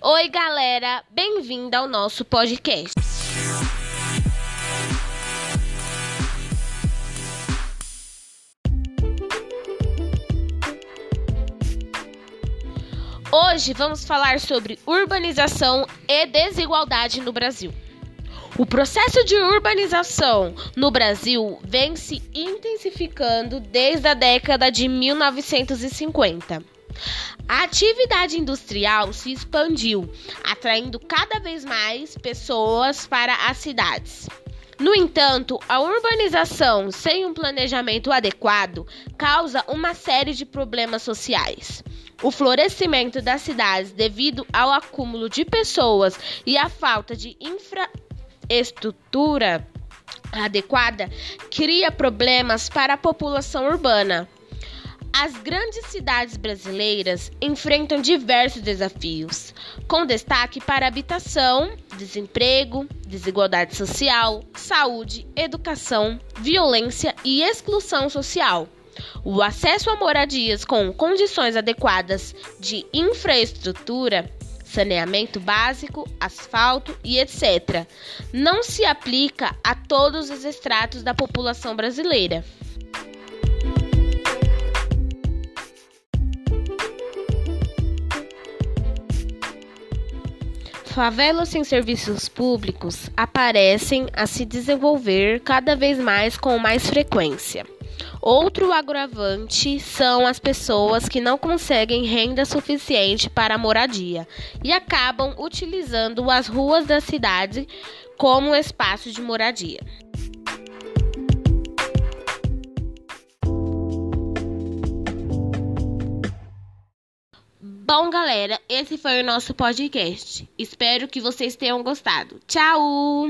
Oi, galera, bem-vinda ao nosso podcast. Hoje vamos falar sobre urbanização e desigualdade no Brasil. O processo de urbanização no Brasil vem se intensificando desde a década de 1950. A atividade industrial se expandiu, atraindo cada vez mais pessoas para as cidades. No entanto, a urbanização sem um planejamento adequado causa uma série de problemas sociais. O florescimento das cidades, devido ao acúmulo de pessoas e à falta de infraestrutura adequada, cria problemas para a população urbana. As grandes cidades brasileiras enfrentam diversos desafios, com destaque para habitação, desemprego, desigualdade social, saúde, educação, violência e exclusão social. O acesso a moradias com condições adequadas de infraestrutura, saneamento básico, asfalto e etc., não se aplica a todos os estratos da população brasileira. Favelas sem serviços públicos aparecem a se desenvolver cada vez mais com mais frequência. Outro agravante são as pessoas que não conseguem renda suficiente para a moradia e acabam utilizando as ruas da cidade como espaço de moradia. Bom, galera, esse foi o nosso podcast. Espero que vocês tenham gostado. Tchau!